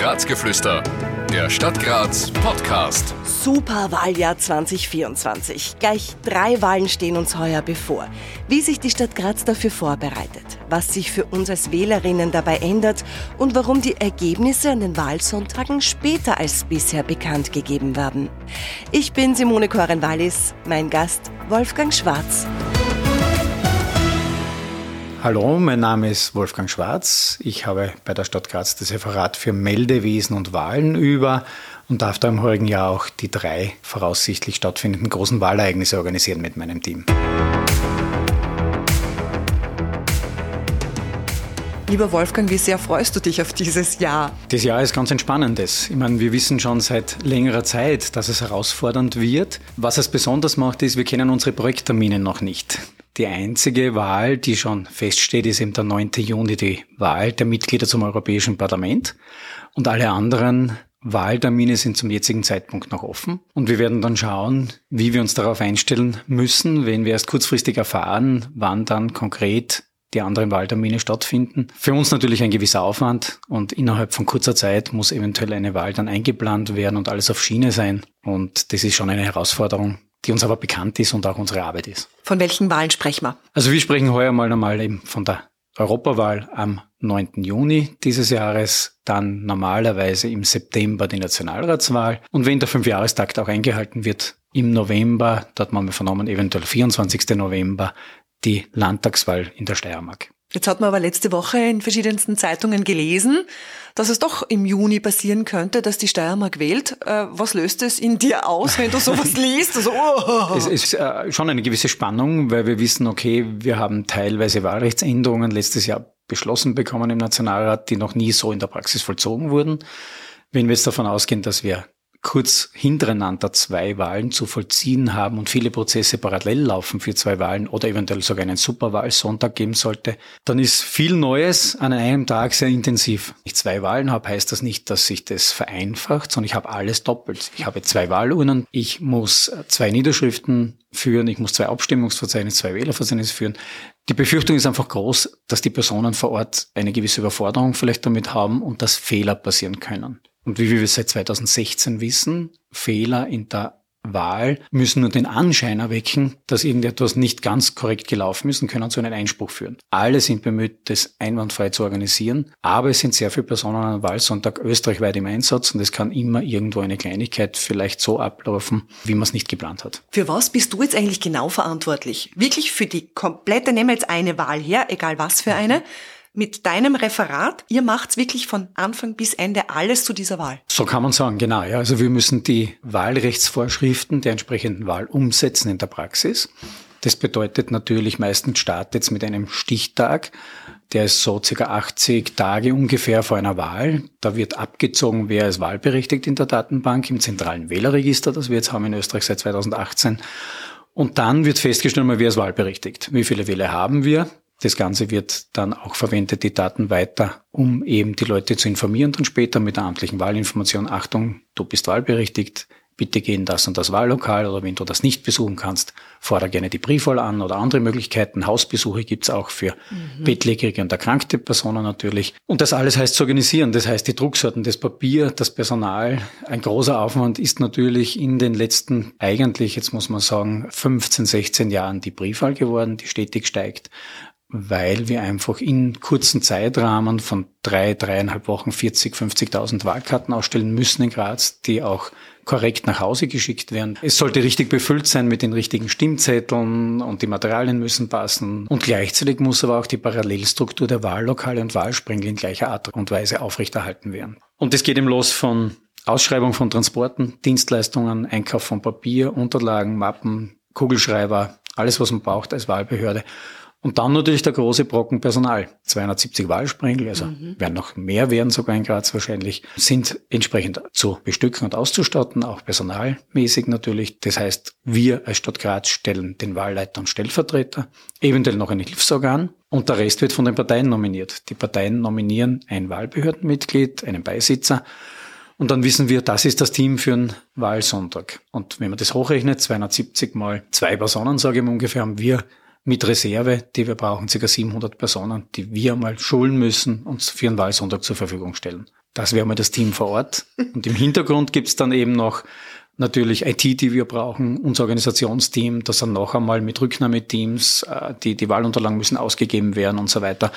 Grazgeflüster, der Stadt Graz Podcast. Super Wahljahr 2024. Gleich drei Wahlen stehen uns heuer bevor. Wie sich die Stadt Graz dafür vorbereitet, was sich für uns als Wählerinnen dabei ändert und warum die Ergebnisse an den Wahlsonntagen später als bisher bekannt gegeben werden. Ich bin Simone Koren-Wallis, mein Gast Wolfgang Schwarz. Hallo, mein Name ist Wolfgang Schwarz. Ich habe bei der Stadt Graz das Referat für Meldewesen und Wahlen über und darf da im heurigen Jahr auch die drei voraussichtlich stattfindenden großen Wahlereignisse organisieren mit meinem Team. Lieber Wolfgang, wie sehr freust du dich auf dieses Jahr? Das Jahr ist ganz entspannendes. Ich meine, wir wissen schon seit längerer Zeit, dass es herausfordernd wird. Was es besonders macht, ist, wir kennen unsere Projekttermine noch nicht. Die einzige Wahl, die schon feststeht, ist eben der 9. Juni, die Wahl der Mitglieder zum Europäischen Parlament. Und alle anderen Wahltermine sind zum jetzigen Zeitpunkt noch offen. Und wir werden dann schauen, wie wir uns darauf einstellen müssen, wenn wir erst kurzfristig erfahren, wann dann konkret die anderen Wahltermine stattfinden. Für uns natürlich ein gewisser Aufwand und innerhalb von kurzer Zeit muss eventuell eine Wahl dann eingeplant werden und alles auf Schiene sein. Und das ist schon eine Herausforderung, die uns aber bekannt ist und auch unsere Arbeit ist. Von welchen Wahlen sprechen wir? Also wir sprechen heuer mal einmal eben von der Europawahl am 9. Juni dieses Jahres, dann normalerweise im September die Nationalratswahl und wenn der Fünfjahrestakt auch eingehalten wird, im November, dort haben wir vernommen, eventuell 24. November, die Landtagswahl in der Steiermark. Jetzt hat man aber letzte Woche in verschiedensten Zeitungen gelesen, dass es doch im Juni passieren könnte, dass die Steiermark wählt. Äh, was löst es in dir aus, wenn du sowas liest? Also, oh. Es ist äh, schon eine gewisse Spannung, weil wir wissen, okay, wir haben teilweise Wahlrechtsänderungen letztes Jahr beschlossen bekommen im Nationalrat, die noch nie so in der Praxis vollzogen wurden. Wenn wir jetzt davon ausgehen, dass wir kurz hintereinander zwei Wahlen zu vollziehen haben und viele Prozesse parallel laufen für zwei Wahlen oder eventuell sogar einen Superwahlsonntag geben sollte, dann ist viel Neues an einem Tag sehr intensiv. Wenn ich zwei Wahlen habe, heißt das nicht, dass sich das vereinfacht, sondern ich habe alles doppelt. Ich habe zwei Wahlurnen, ich muss zwei Niederschriften führen, ich muss zwei Abstimmungsverzeichnisse, zwei Wählerverzeichnisse führen. Die Befürchtung ist einfach groß, dass die Personen vor Ort eine gewisse Überforderung vielleicht damit haben und dass Fehler passieren können. Und wie wir seit 2016 wissen, Fehler in der Wahl müssen nur den Anschein erwecken, dass irgendetwas nicht ganz korrekt gelaufen ist und können zu einem Einspruch führen. Alle sind bemüht, das einwandfrei zu organisieren, aber es sind sehr viele Personen am Wahlsonntag österreichweit im Einsatz und es kann immer irgendwo eine Kleinigkeit vielleicht so ablaufen, wie man es nicht geplant hat. Für was bist du jetzt eigentlich genau verantwortlich? Wirklich für die komplette, nehmen wir jetzt eine Wahl her, egal was für eine, mit deinem Referat. Ihr macht's wirklich von Anfang bis Ende alles zu dieser Wahl. So kann man sagen, genau. Ja. Also wir müssen die Wahlrechtsvorschriften der entsprechenden Wahl umsetzen in der Praxis. Das bedeutet natürlich, meistens startet es mit einem Stichtag. Der ist so circa 80 Tage ungefähr vor einer Wahl. Da wird abgezogen, wer ist wahlberechtigt in der Datenbank, im zentralen Wählerregister, das wir jetzt haben in Österreich seit 2018. Und dann wird festgestellt, wer ist wahlberechtigt. Wie viele Wähler haben wir? Das Ganze wird dann auch verwendet, die Daten weiter, um eben die Leute zu informieren, dann später mit der amtlichen Wahlinformation, Achtung, du bist wahlberechtigt, bitte geh in das und das Wahllokal oder wenn du das nicht besuchen kannst, fordere gerne die Briefwahl an oder andere Möglichkeiten. Hausbesuche gibt's auch für mhm. bettlägerige und erkrankte Personen natürlich. Und das alles heißt zu organisieren. Das heißt, die Drucksorten, das Papier, das Personal. Ein großer Aufwand ist natürlich in den letzten, eigentlich, jetzt muss man sagen, 15, 16 Jahren die Briefwahl geworden, die stetig steigt weil wir einfach in kurzen Zeitrahmen von drei, dreieinhalb Wochen 40, 50.000 Wahlkarten ausstellen müssen in Graz, die auch korrekt nach Hause geschickt werden. Es sollte richtig befüllt sein mit den richtigen Stimmzetteln und die Materialien müssen passen. Und gleichzeitig muss aber auch die Parallelstruktur der Wahllokale und Wahlsprengel in gleicher Art und Weise aufrechterhalten werden. Und das geht eben los von Ausschreibung von Transporten, Dienstleistungen, Einkauf von Papier, Unterlagen, Mappen, Kugelschreiber, alles, was man braucht als Wahlbehörde. Und dann natürlich der große Brocken Personal. 270 Wahlsprengel, also mhm. werden noch mehr werden sogar in Graz wahrscheinlich, sind entsprechend zu bestücken und auszustatten, auch personalmäßig natürlich. Das heißt, wir als Stadt Graz stellen den Wahlleiter und Stellvertreter, eventuell noch ein Hilfsorgan und der Rest wird von den Parteien nominiert. Die Parteien nominieren ein Wahlbehördenmitglied, einen Beisitzer und dann wissen wir, das ist das Team für einen Wahlsonntag. Und wenn man das hochrechnet, 270 mal zwei Personen, sage ich mal ungefähr, haben wir mit Reserve, die wir brauchen, ca. 700 Personen, die wir mal schulen müssen, uns für einen Wahlsonntag zur Verfügung stellen. Das wäre mal das Team vor Ort. Und im Hintergrund gibt's dann eben noch natürlich IT, die wir brauchen, unser Organisationsteam, das dann noch einmal mit Rücknahmeteams, äh, die, die Wahlunterlagen müssen ausgegeben werden und so weiter.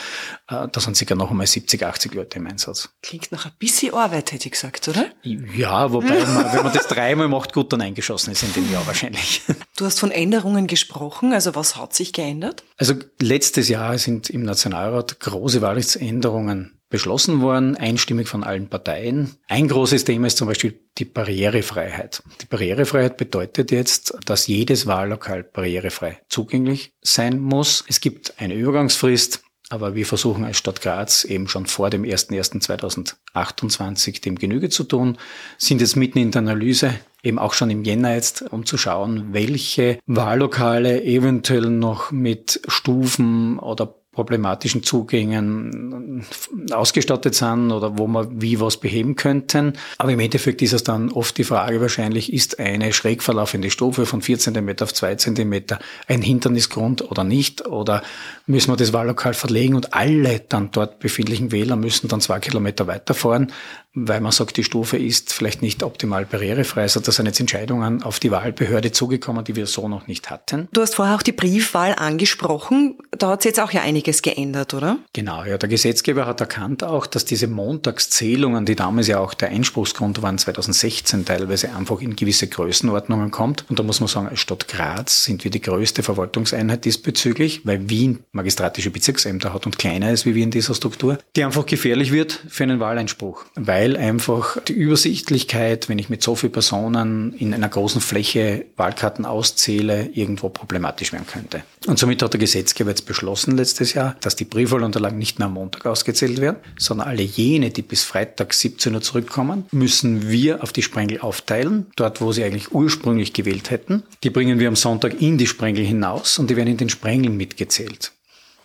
Äh, da sind sicher noch einmal 70, 80 Leute im Einsatz. Klingt nach ein bisschen Arbeit, hätte ich gesagt, oder? Ja, wobei man, wenn man das dreimal macht, gut dann eingeschossen ist in dem Jahr wahrscheinlich. Du hast von Änderungen gesprochen, also was hat sich geändert? Also letztes Jahr sind im Nationalrat große Wahlrechtsänderungen beschlossen worden, einstimmig von allen Parteien. Ein großes Thema ist zum Beispiel die Barrierefreiheit. Die Barrierefreiheit bedeutet jetzt, dass jedes Wahllokal barrierefrei zugänglich sein muss. Es gibt eine Übergangsfrist, aber wir versuchen als Stadt Graz eben schon vor dem 01.01.2028 dem Genüge zu tun, sind jetzt mitten in der Analyse, eben auch schon im Jänner jetzt, um zu schauen, welche Wahllokale eventuell noch mit Stufen oder problematischen Zugängen ausgestattet sind oder wo man wie was beheben könnten. Aber im Endeffekt ist es dann oft die Frage wahrscheinlich, ist eine schräg verlaufende Stufe von 4 cm auf 2 cm ein Hindernisgrund oder nicht? Oder müssen wir das Wahllokal verlegen und alle dann dort befindlichen Wähler müssen dann zwei Kilometer weiterfahren? Weil man sagt, die Stufe ist vielleicht nicht optimal barrierefrei. Also das sind jetzt Entscheidungen auf die Wahlbehörde zugekommen, die wir so noch nicht hatten. Du hast vorher auch die Briefwahl angesprochen. Da hat sich jetzt auch ja einiges geändert, oder? Genau, ja. Der Gesetzgeber hat erkannt auch, dass diese Montagszählungen, die damals ja auch der Einspruchsgrund waren, 2016 teilweise einfach in gewisse Größenordnungen kommt. Und da muss man sagen, als Stadt Graz sind wir die größte Verwaltungseinheit diesbezüglich, weil Wien magistratische Bezirksämter hat und kleiner ist wie wir in dieser Struktur, die einfach gefährlich wird für einen Wahleinspruch. Weil weil einfach die Übersichtlichkeit, wenn ich mit so vielen Personen in einer großen Fläche Wahlkarten auszähle, irgendwo problematisch werden könnte. Und somit hat der Gesetzgeber jetzt beschlossen letztes Jahr, dass die Briefwahlunterlagen nicht mehr am Montag ausgezählt werden, sondern alle jene, die bis Freitag 17 Uhr zurückkommen, müssen wir auf die Sprengel aufteilen, dort wo sie eigentlich ursprünglich gewählt hätten. Die bringen wir am Sonntag in die Sprengel hinaus und die werden in den Sprengeln mitgezählt.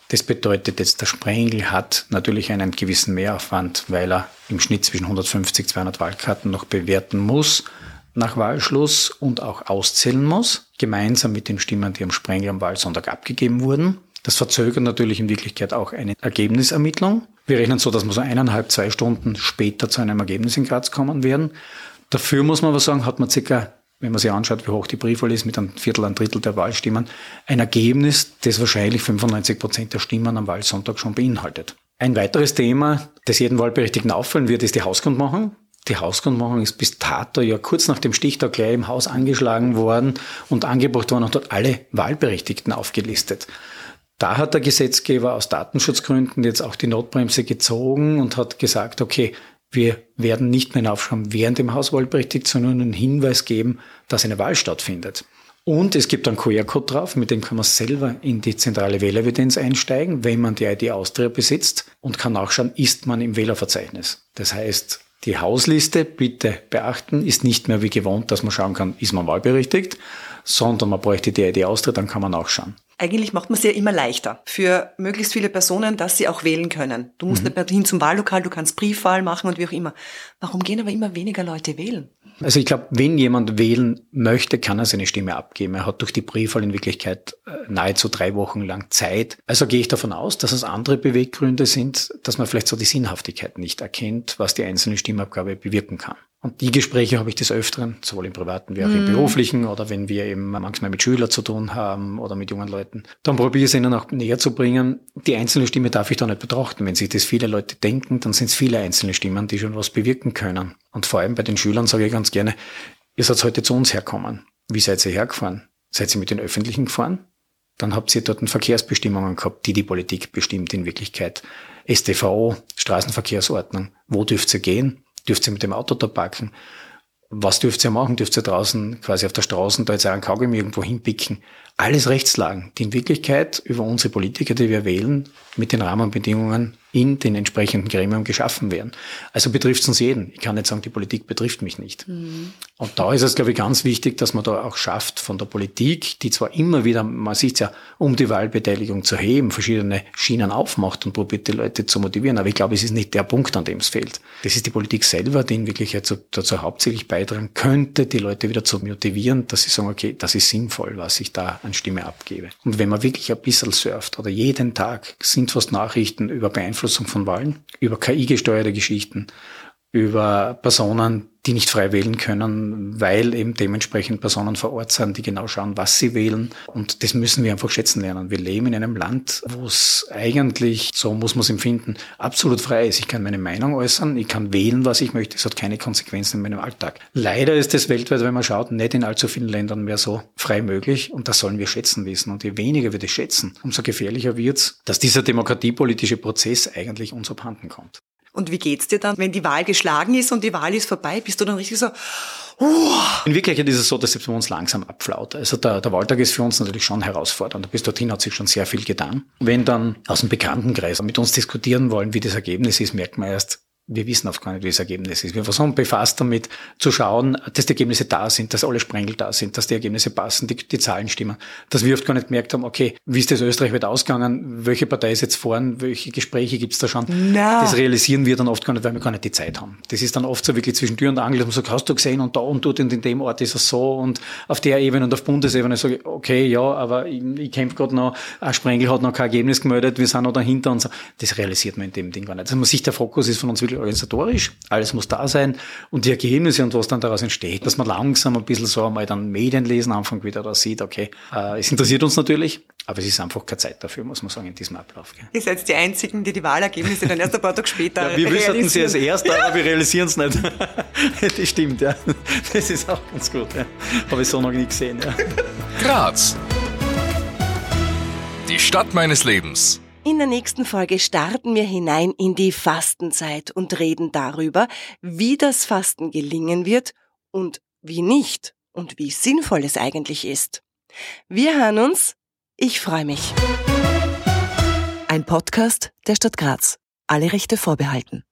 Das bedeutet jetzt, der Sprengel hat natürlich einen gewissen Mehraufwand, weil er im Schnitt zwischen 150, 200 Wahlkarten noch bewerten muss nach Wahlschluss und auch auszählen muss, gemeinsam mit den Stimmen, die am Sprengel am Wahlsonntag abgegeben wurden. Das verzögert natürlich in Wirklichkeit auch eine Ergebnisermittlung. Wir rechnen so, dass wir so eineinhalb, zwei Stunden später zu einem Ergebnis in Graz kommen werden. Dafür muss man aber sagen, hat man circa wenn man sich anschaut, wie hoch die Briefwahl ist, mit einem Viertel, ein Drittel der Wahlstimmen, ein Ergebnis, das wahrscheinlich 95 Prozent der Stimmen am Wahlsonntag schon beinhaltet. Ein weiteres Thema, das jeden Wahlberechtigten auffallen wird, ist die Hausgrundmachung. Die Hausgrundmachung ist bis dato ja kurz nach dem Stichtag gleich im Haus angeschlagen worden und angebracht worden und dort alle Wahlberechtigten aufgelistet. Da hat der Gesetzgeber aus Datenschutzgründen jetzt auch die Notbremse gezogen und hat gesagt, okay, wir werden nicht mehr aufschreiben, während dem Hauswahlberechtigt, sondern einen Hinweis geben, dass eine Wahl stattfindet. Und es gibt einen QR-Code drauf, mit dem kann man selber in die zentrale Wählerevidenz einsteigen, wenn man die ID Austria besitzt und kann nachschauen, ist man im Wählerverzeichnis. Das heißt, die Hausliste, bitte beachten, ist nicht mehr wie gewohnt, dass man schauen kann, ist man wahlberechtigt, sondern man bräuchte die ID Austria, dann kann man nachschauen. Eigentlich macht man es ja immer leichter für möglichst viele Personen, dass sie auch wählen können. Du musst mhm. nicht mehr hin zum Wahllokal, du kannst Briefwahl machen und wie auch immer. Warum gehen aber immer weniger Leute wählen? Also ich glaube, wenn jemand wählen möchte, kann er seine Stimme abgeben. Er hat durch die Briefwahl in Wirklichkeit äh, nahezu drei Wochen lang Zeit. Also gehe ich davon aus, dass es andere Beweggründe sind, dass man vielleicht so die Sinnhaftigkeit nicht erkennt, was die einzelne Stimmabgabe bewirken kann. Und die Gespräche habe ich des Öfteren, sowohl im privaten wie auch im mhm. beruflichen oder wenn wir eben manchmal mit Schülern zu tun haben oder mit jungen Leuten. Dann probiere ich es ihnen auch näher zu bringen. Die einzelne Stimme darf ich da nicht betrachten. Wenn sich das viele Leute denken, dann sind es viele einzelne Stimmen, die schon was bewirken können. Und vor allem bei den Schülern sage ich ganz gerne, ihr seid heute zu uns herkommen. Wie seid ihr hergefahren? Seid ihr mit den Öffentlichen gefahren? Dann habt ihr dort Verkehrsbestimmungen gehabt, die die Politik bestimmt in Wirklichkeit. STVO, Straßenverkehrsordnung. Wo dürft ihr gehen? Dürft ihr mit dem Auto da parken? Was dürft ihr machen? Dürft ihr draußen quasi auf der Straße da jetzt einen Kaugummi irgendwo hinpicken? Alles Rechtslagen, die in Wirklichkeit über unsere Politiker, die wir wählen, mit den Rahmenbedingungen in den entsprechenden Gremien geschaffen werden. Also betrifft es uns jeden. Ich kann nicht sagen, die Politik betrifft mich nicht. Mhm. Und da ist es, glaube ich, ganz wichtig, dass man da auch schafft von der Politik, die zwar immer wieder, man sieht ja, um die Wahlbeteiligung zu heben, verschiedene Schienen aufmacht und probiert die Leute zu motivieren. Aber ich glaube, es ist nicht der Punkt, an dem es fehlt. Das ist die Politik selber, die in Wirklichkeit dazu hauptsächlich beitragen könnte, die Leute wieder zu motivieren, dass sie sagen, okay, das ist sinnvoll, was ich da an Stimme abgebe. Und wenn man wirklich ein bisschen surft oder jeden Tag sind fast Nachrichten über Beeinflussung von Wahlen, über KI-gesteuerte Geschichten, über Personen, die nicht frei wählen können, weil eben dementsprechend Personen vor Ort sind, die genau schauen, was sie wählen. Und das müssen wir einfach schätzen lernen. Wir leben in einem Land, wo es eigentlich, so muss man es empfinden, absolut frei ist. Ich kann meine Meinung äußern, ich kann wählen, was ich möchte. Es hat keine Konsequenzen in meinem Alltag. Leider ist es weltweit, wenn man schaut, nicht in allzu vielen Ländern mehr so frei möglich. Und das sollen wir schätzen wissen. Und je weniger wir das schätzen, umso gefährlicher wird es, dass dieser demokratiepolitische Prozess eigentlich uns abhanden kommt. Und wie geht's dir dann, wenn die Wahl geschlagen ist und die Wahl ist vorbei? Bist du dann richtig so, in Wirklichkeit ist es so, dass es bei uns langsam abflaut. Also der, der Wahltag ist für uns natürlich schon herausfordernd. Bis dorthin hat sich schon sehr viel getan. Wenn dann aus dem Bekanntenkreis mit uns diskutieren wollen, wie das Ergebnis ist, merkt man erst, wir wissen oft gar nicht, wie das Ergebnis ist. Wir versuchen befasst damit zu schauen, dass die Ergebnisse da sind, dass alle Sprengel da sind, dass die Ergebnisse passen, die, die Zahlen stimmen. Dass wir oft gar nicht gemerkt haben, okay, wie ist das österreichweit ausgegangen, welche Partei ist jetzt vorn, welche Gespräche gibt's da schon. No. Das realisieren wir dann oft gar nicht, weil wir gar nicht die Zeit haben. Das ist dann oft so wirklich zwischen Tür und Angel, dass man sagt, hast du gesehen und da und dort und in dem Ort ist es so und auf der Ebene und auf Bundesebene sage ich, okay, ja, aber ich, ich kämpfe gerade noch, ein Sprengel hat noch kein Ergebnis gemeldet, wir sind noch dahinter und so. Das realisiert man in dem Ding gar nicht. Also man sieht, der Fokus ist von uns wirklich organisatorisch, alles muss da sein und die Ergebnisse und was dann daraus entsteht, dass man langsam ein bisschen so einmal dann Medienlesen anfängt wieder da sieht, okay, äh, es interessiert uns natürlich, aber es ist einfach keine Zeit dafür, muss man sagen, in diesem Ablauf. Gell. Ihr seid die Einzigen, die die Wahlergebnisse dann erst ein paar Tage später ja, Wir wüssten sie als Erster, aber wir realisieren es nicht. das stimmt, ja. Das ist auch ganz gut. Ja. Habe ich so noch nie gesehen. Ja. Graz. Die Stadt meines Lebens. In der nächsten Folge starten wir hinein in die Fastenzeit und reden darüber, wie das Fasten gelingen wird und wie nicht und wie sinnvoll es eigentlich ist. Wir hören uns. Ich freue mich. Ein Podcast der Stadt Graz. Alle Rechte vorbehalten.